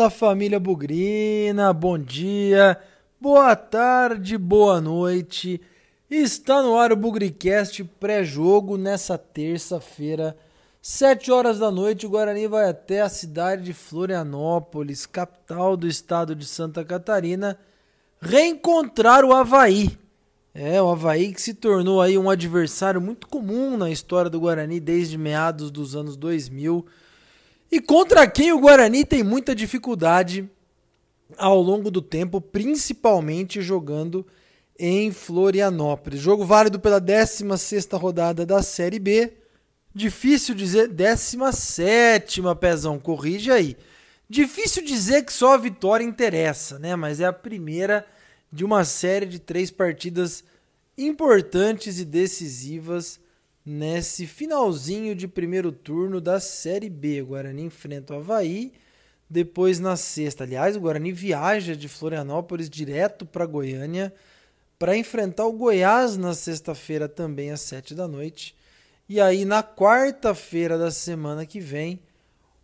Fala família Bugrina, bom dia, boa tarde, boa noite. Está no ar o Bugricast pré-jogo nessa terça-feira, 7 horas da noite. O Guarani vai até a cidade de Florianópolis, capital do estado de Santa Catarina, reencontrar o Havaí. É, o Havaí que se tornou aí um adversário muito comum na história do Guarani desde meados dos anos 2000 e contra quem o Guarani tem muita dificuldade ao longo do tempo, principalmente jogando em Florianópolis. Jogo válido pela 16ª rodada da Série B. Difícil dizer 17ª, Pezão, corrige aí. Difícil dizer que só a vitória interessa, né? Mas é a primeira de uma série de três partidas importantes e decisivas nesse finalzinho de primeiro turno da Série B. O Guarani enfrenta o Havaí. Depois, na sexta, aliás, o Guarani viaja de Florianópolis direto para Goiânia para enfrentar o Goiás na sexta-feira, também às sete da noite. E aí, na quarta-feira da semana que vem,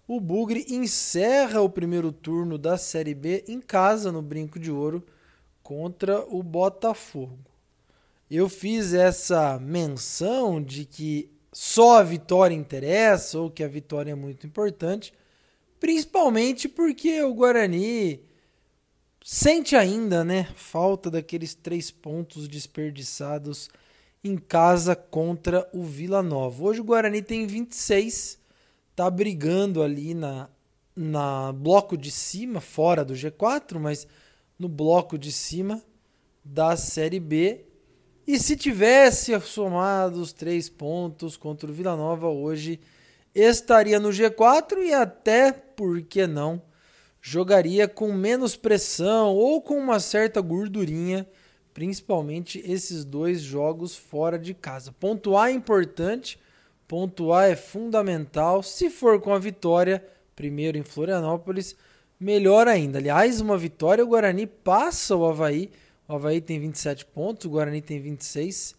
o Bugre encerra o primeiro turno da Série B em casa, no Brinco de Ouro, contra o Botafogo. Eu fiz essa menção de que só a vitória interessa ou que a vitória é muito importante, principalmente porque o Guarani sente ainda, né, falta daqueles três pontos desperdiçados em casa contra o Vila Nova. Hoje o Guarani tem 26, tá brigando ali na na bloco de cima, fora do G4, mas no bloco de cima da Série B. E se tivesse somado os três pontos contra o Vila Nova hoje, estaria no G4 e até, por que não, jogaria com menos pressão ou com uma certa gordurinha, principalmente esses dois jogos fora de casa. Pontuar é importante, pontuar é fundamental. Se for com a vitória, primeiro em Florianópolis, melhor ainda. Aliás, uma vitória, o Guarani passa o Havaí. O Havaí tem 27 pontos, o Guarani tem 26.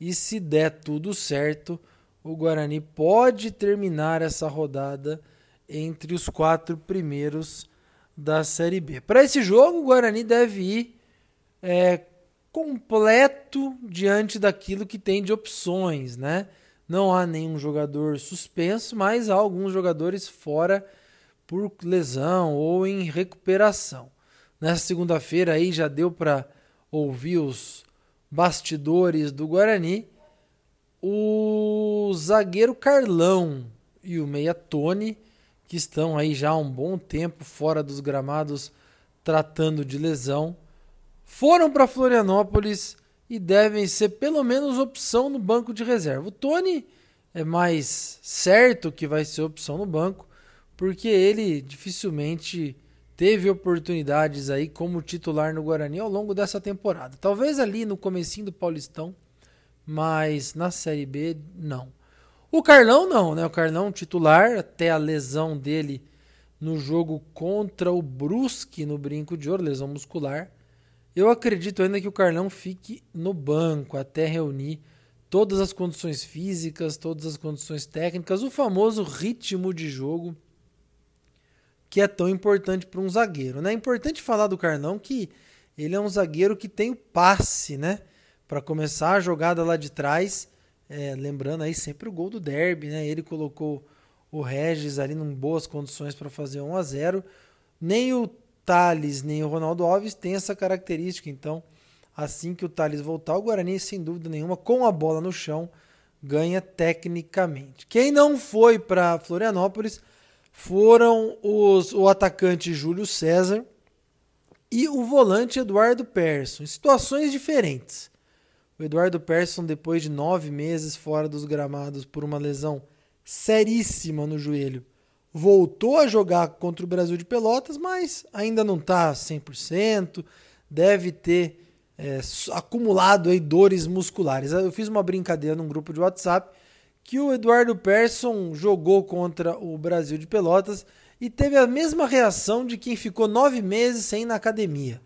E se der tudo certo, o Guarani pode terminar essa rodada entre os quatro primeiros da Série B. Para esse jogo, o Guarani deve ir é, completo diante daquilo que tem de opções, né? Não há nenhum jogador suspenso, mas há alguns jogadores fora por lesão ou em recuperação. Nessa segunda-feira aí já deu para ouvir os bastidores do Guarani. O zagueiro Carlão e o meia Tony, que estão aí já há um bom tempo fora dos gramados tratando de lesão, foram para Florianópolis e devem ser pelo menos opção no banco de reserva. O Tony é mais certo que vai ser opção no banco, porque ele dificilmente teve oportunidades aí como titular no Guarani ao longo dessa temporada. Talvez ali no comecinho do Paulistão, mas na Série B não. O Carlão não, né? O Carlão titular até a lesão dele no jogo contra o Brusque no Brinco de Ouro, lesão muscular. Eu acredito ainda que o Carlão fique no banco até reunir todas as condições físicas, todas as condições técnicas, o famoso ritmo de jogo que é tão importante para um zagueiro. Né? É importante falar do Carnão que ele é um zagueiro que tem o passe, né? Para começar a jogada lá de trás. É, lembrando aí sempre o gol do Derby, né? Ele colocou o Regis ali em boas condições para fazer 1 a 0 Nem o Thales, nem o Ronaldo Alves tem essa característica. Então, assim que o Thales voltar, o Guarani, sem dúvida nenhuma, com a bola no chão, ganha tecnicamente. Quem não foi para Florianópolis foram os, o atacante Júlio César e o volante Eduardo Persson, em situações diferentes. O Eduardo Persson, depois de nove meses fora dos gramados por uma lesão seríssima no joelho, voltou a jogar contra o Brasil de Pelotas, mas ainda não está 100%, deve ter é, acumulado aí dores musculares. Eu fiz uma brincadeira num grupo de WhatsApp que o Eduardo Persson jogou contra o Brasil de Pelotas e teve a mesma reação de quem ficou nove meses sem ir na academia.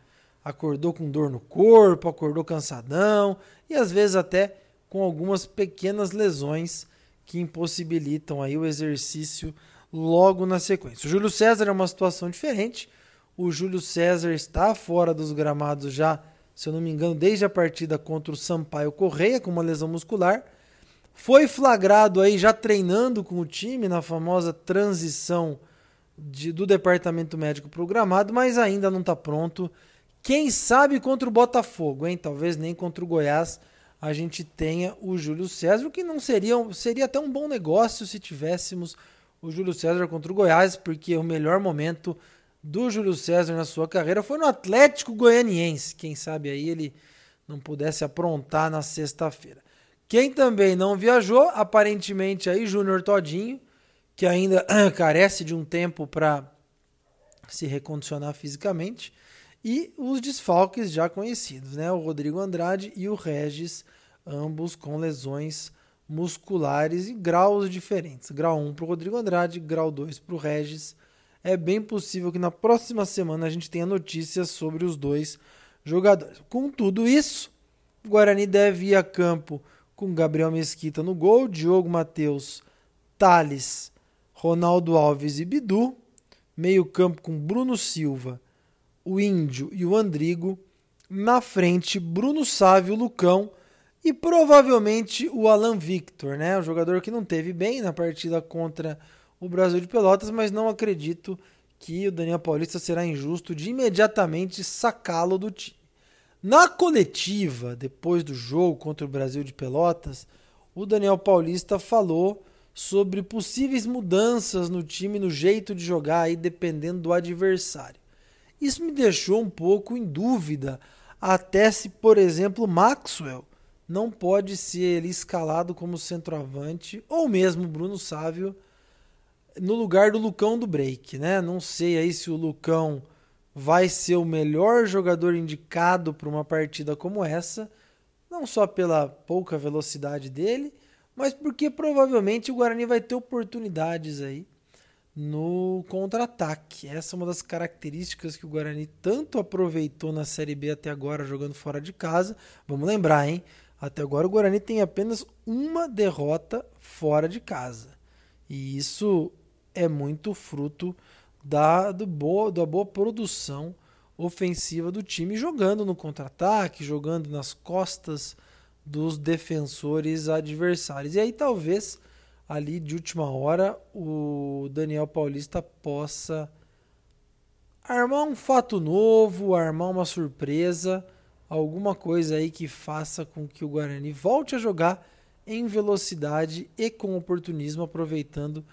Acordou com dor no corpo, acordou cansadão e às vezes até com algumas pequenas lesões que impossibilitam aí o exercício logo na sequência. O Júlio César é uma situação diferente. O Júlio César está fora dos gramados já, se eu não me engano, desde a partida contra o Sampaio Correia, com uma lesão muscular. Foi flagrado aí já treinando com o time na famosa transição de, do departamento médico programado, mas ainda não está pronto. Quem sabe contra o Botafogo, hein? Talvez nem contra o Goiás a gente tenha o Júlio César, o que não seria, seria até um bom negócio se tivéssemos o Júlio César contra o Goiás, porque o melhor momento do Júlio César na sua carreira foi no Atlético Goianiense. Quem sabe aí ele não pudesse aprontar na sexta-feira. Quem também não viajou, aparentemente aí Júnior Todinho, que ainda carece de um tempo para se recondicionar fisicamente, e os desfalques já conhecidos, né? O Rodrigo Andrade e o Regis, ambos com lesões musculares e graus diferentes. Grau 1 para o Rodrigo Andrade, grau 2 para o Regis. É bem possível que na próxima semana a gente tenha notícias sobre os dois jogadores. Com tudo isso, o Guarani deve ir a campo com Gabriel Mesquita no gol, Diogo Matheus, Thales, Ronaldo Alves e Bidu. Meio campo com Bruno Silva, o Índio e o Andrigo. Na frente, Bruno Sávio, Lucão e provavelmente o Alan Victor, né? O jogador que não teve bem na partida contra o Brasil de Pelotas, mas não acredito que o Daniel Paulista será injusto de imediatamente sacá-lo do time. Na coletiva, depois do jogo contra o Brasil de Pelotas, o Daniel Paulista falou sobre possíveis mudanças no time, no jeito de jogar, aí dependendo do adversário. Isso me deixou um pouco em dúvida, até se, por exemplo, Maxwell não pode ser escalado como centroavante, ou mesmo Bruno Sávio, no lugar do Lucão do break, né? Não sei aí se o Lucão vai ser o melhor jogador indicado para uma partida como essa, não só pela pouca velocidade dele, mas porque provavelmente o Guarani vai ter oportunidades aí no contra-ataque. Essa é uma das características que o Guarani tanto aproveitou na Série B até agora, jogando fora de casa. Vamos lembrar, hein? Até agora o Guarani tem apenas uma derrota fora de casa. E isso é muito fruto da, do boa, da boa produção ofensiva do time, jogando no contra-ataque, jogando nas costas dos defensores adversários. E aí talvez ali de última hora o Daniel Paulista possa armar um fato novo, armar uma surpresa alguma coisa aí que faça com que o Guarani volte a jogar em velocidade e com oportunismo, aproveitando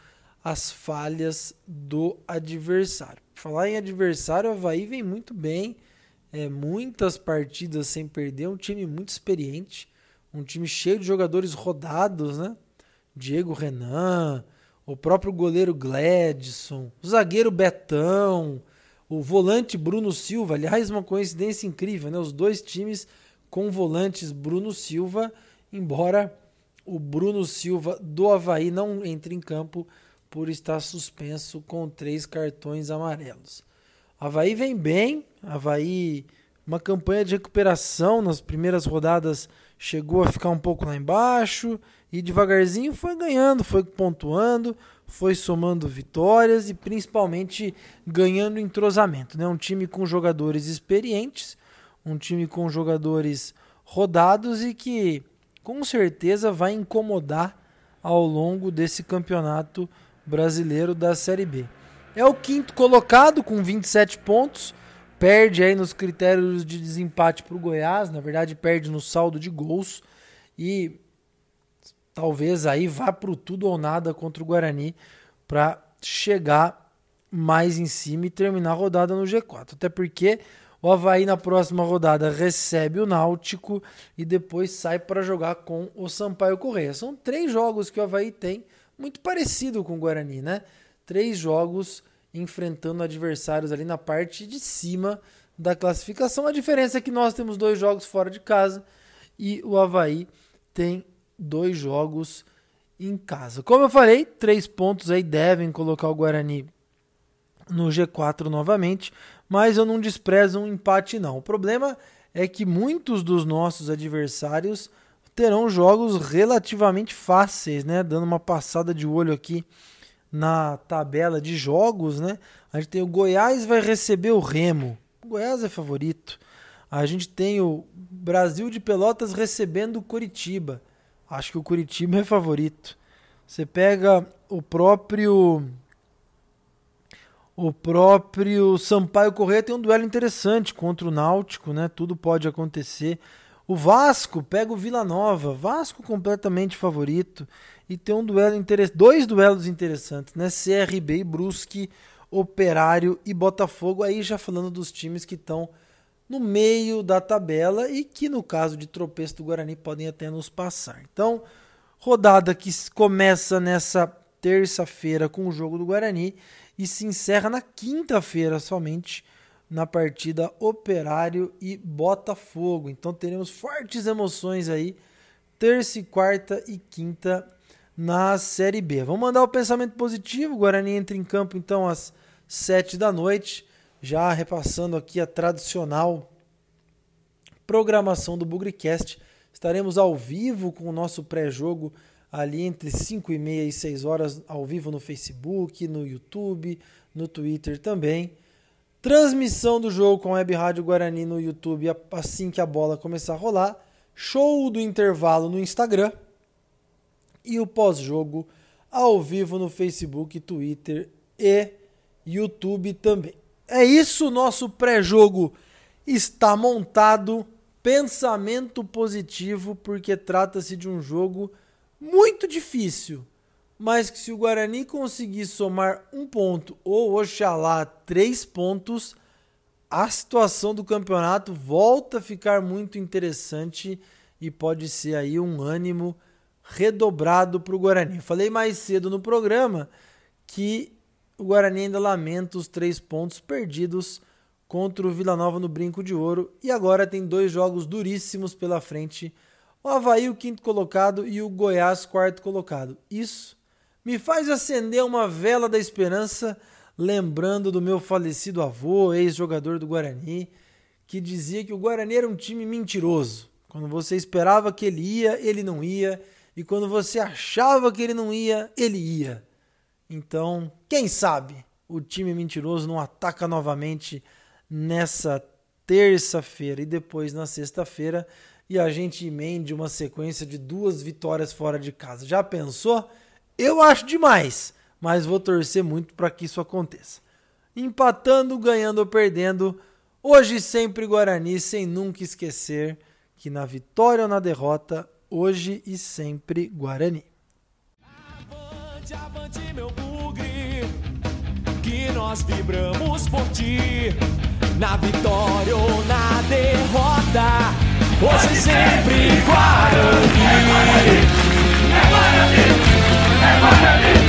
as falhas do adversário. Falar em adversário, o Havaí vem muito bem, é, muitas partidas sem perder, um time muito experiente, um time cheio de jogadores rodados, né? Diego Renan, o próprio goleiro Gladson, o zagueiro Betão, o volante Bruno Silva, aliás, uma coincidência incrível, né? Os dois times com volantes Bruno Silva, embora o Bruno Silva do Havaí não entre em campo por estar suspenso com três cartões amarelos. Havaí vem bem, Havaí, uma campanha de recuperação nas primeiras rodadas chegou a ficar um pouco lá embaixo e devagarzinho foi ganhando, foi pontuando, foi somando vitórias e principalmente ganhando entrosamento. Né? Um time com jogadores experientes, um time com jogadores rodados e que com certeza vai incomodar ao longo desse campeonato brasileiro da Série B. É o quinto colocado com 27 pontos, perde aí nos critérios de desempate para o Goiás, na verdade perde no saldo de gols e talvez aí vá para o tudo ou nada contra o Guarani para chegar mais em cima e terminar a rodada no G4. Até porque o Havaí na próxima rodada recebe o Náutico e depois sai para jogar com o Sampaio Correia. São três jogos que o Havaí tem, muito parecido com o Guarani, né? Três jogos enfrentando adversários ali na parte de cima da classificação. A diferença é que nós temos dois jogos fora de casa e o Havaí tem dois jogos em casa. Como eu falei, três pontos aí devem colocar o Guarani no G4 novamente, mas eu não desprezo um empate não. O problema é que muitos dos nossos adversários terão jogos relativamente fáceis, né? Dando uma passada de olho aqui na tabela de jogos, né? A gente tem o Goiás vai receber o Remo. O Goiás é favorito. A gente tem o Brasil de Pelotas recebendo o Curitiba. Acho que o Curitiba é favorito. Você pega o próprio o próprio Sampaio Correia tem um duelo interessante contra o Náutico, né? Tudo pode acontecer. O Vasco pega o Vila Nova, Vasco completamente favorito e tem um duelo interessante, dois duelos interessantes, né? CRB e Brusque, Operário e Botafogo, aí já falando dos times que estão no meio da tabela e que no caso de tropeço do Guarani podem até nos passar. Então, rodada que começa nessa terça-feira com o jogo do Guarani e se encerra na quinta-feira somente na partida Operário e Botafogo. Então teremos fortes emoções aí, terça, quarta e quinta na Série B. Vamos mandar o pensamento positivo. O Guarani entra em campo então às sete da noite, já repassando aqui a tradicional programação do Bugricast. Estaremos ao vivo com o nosso pré-jogo ali entre 5 e meia e 6 horas ao vivo no Facebook, no YouTube, no Twitter também. Transmissão do jogo com Web Rádio Guarani no YouTube assim que a bola começar a rolar. Show do intervalo no Instagram. E o pós-jogo ao vivo no Facebook, Twitter e YouTube também. É isso, nosso pré-jogo está montado. Pensamento positivo, porque trata-se de um jogo muito difícil, mas que se o Guarani conseguir somar um ponto ou oxalá três pontos, a situação do campeonato volta a ficar muito interessante e pode ser aí um ânimo redobrado para o Guarani. Falei mais cedo no programa que o Guarani ainda lamenta os três pontos perdidos contra o Vila Nova no Brinco de Ouro e agora tem dois jogos duríssimos pela frente o Havaí, o quinto colocado, e o Goiás, quarto colocado. Isso me faz acender uma vela da esperança, lembrando do meu falecido avô, ex-jogador do Guarani, que dizia que o Guarani era um time mentiroso. Quando você esperava que ele ia, ele não ia, e quando você achava que ele não ia, ele ia. Então, quem sabe o time mentiroso não ataca novamente nessa terça-feira e depois na sexta-feira e a gente emende uma sequência de duas vitórias fora de casa. Já pensou? Eu acho demais, mas vou torcer muito para que isso aconteça. Empatando, ganhando ou perdendo, hoje sempre Guarani, sem nunca esquecer que na vitória ou na derrota, hoje e sempre Guarani. Avante, avante, meu bugre, que nós vibramos por ti, na vitória ou na derrota. Hoje sempre Guarani. Yeah.